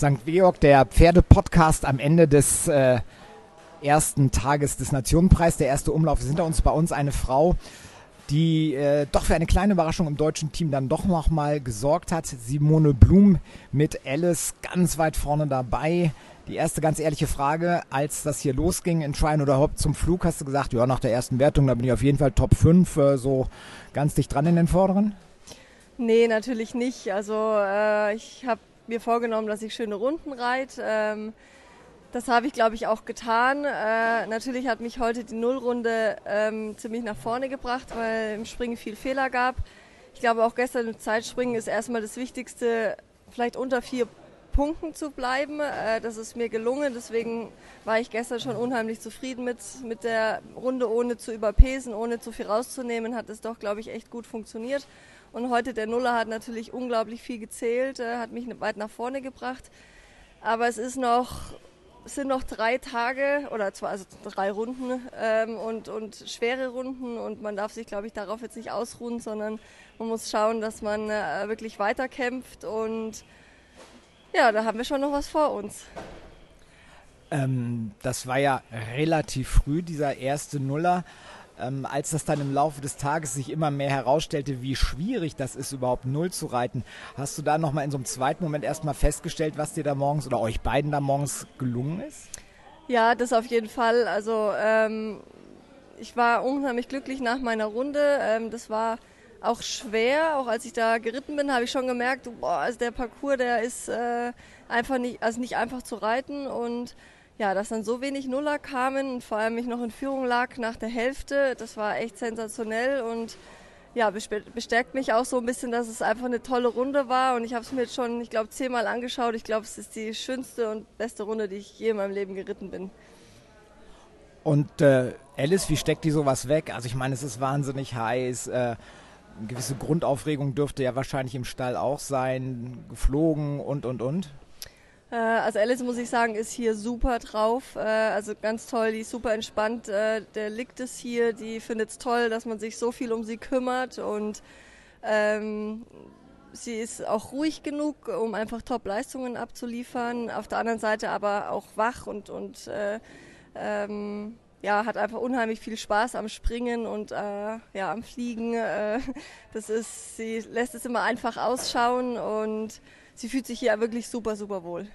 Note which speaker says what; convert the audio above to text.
Speaker 1: St. Georg, der Pferdepodcast am Ende des äh, ersten Tages des Nationenpreis, der erste Umlauf. Sind da uns bei uns eine Frau, die äh, doch für eine kleine Überraschung im deutschen Team dann doch nochmal gesorgt hat. Simone Blum mit Alice ganz weit vorne dabei. Die erste ganz ehrliche Frage, als das hier losging in Trine oder Haupt zum Flug, hast du gesagt, ja, nach der ersten Wertung, da bin ich auf jeden Fall Top 5, äh, so ganz dicht dran in den Vorderen?
Speaker 2: Nee, natürlich nicht. Also äh, ich habe mir vorgenommen, dass ich schöne Runden reite. Ähm, das habe ich, glaube ich, auch getan. Äh, natürlich hat mich heute die Nullrunde ähm, ziemlich nach vorne gebracht, weil im Springen viel Fehler gab. Ich glaube, auch gestern im Zeitspringen ist erstmal das Wichtigste, vielleicht unter vier Punkten zu bleiben. Äh, das ist mir gelungen. Deswegen war ich gestern schon unheimlich zufrieden mit, mit der Runde, ohne zu überpesen, ohne zu viel rauszunehmen. Hat es doch, glaube ich, echt gut funktioniert. Und heute der Nuller hat natürlich unglaublich viel gezählt, äh, hat mich weit nach vorne gebracht. Aber es ist noch sind noch drei Tage oder zwar also drei Runden ähm, und, und schwere Runden und man darf sich, glaube ich, darauf jetzt nicht ausruhen, sondern man muss schauen, dass man äh, wirklich weiterkämpft und ja, da haben wir schon noch was vor uns.
Speaker 1: Ähm, das war ja relativ früh, dieser erste Nuller ähm, als das dann im Laufe des Tages sich immer mehr herausstellte, wie schwierig das ist, überhaupt Null zu reiten, hast du da nochmal in so einem zweiten Moment erstmal festgestellt, was dir da morgens oder euch beiden da morgens gelungen ist?
Speaker 2: Ja, das auf jeden Fall. Also ähm, ich war unheimlich glücklich nach meiner Runde. Ähm, das war auch schwer, auch als ich da geritten bin, habe ich schon gemerkt, boah, also der Parcours, der ist äh, einfach nicht, also nicht einfach zu reiten und ja, dass dann so wenig Nuller kamen und vor allem ich noch in Führung lag nach der Hälfte, das war echt sensationell und ja, bestärkt mich auch so ein bisschen, dass es einfach eine tolle Runde war und ich habe es mir jetzt schon, ich glaube, zehnmal angeschaut. Ich glaube, es ist die schönste und beste Runde, die ich je in meinem Leben geritten bin.
Speaker 1: Und äh, Alice, wie steckt die sowas weg? Also ich meine, es ist wahnsinnig heiß. Äh, eine gewisse Grundaufregung dürfte ja wahrscheinlich im Stall auch sein, geflogen und, und, und.
Speaker 2: Äh, also Alice, muss ich sagen, ist hier super drauf. Äh, also ganz toll, die ist super entspannt. Äh, der liegt es hier, die findet es toll, dass man sich so viel um sie kümmert und ähm, sie ist auch ruhig genug, um einfach Top-Leistungen abzuliefern. Auf der anderen Seite aber auch wach und, und äh, ähm, ja, hat einfach unheimlich viel Spaß am Springen und äh, ja, am Fliegen. Äh, das ist, sie lässt es immer einfach ausschauen und sie fühlt sich hier wirklich super, super wohl.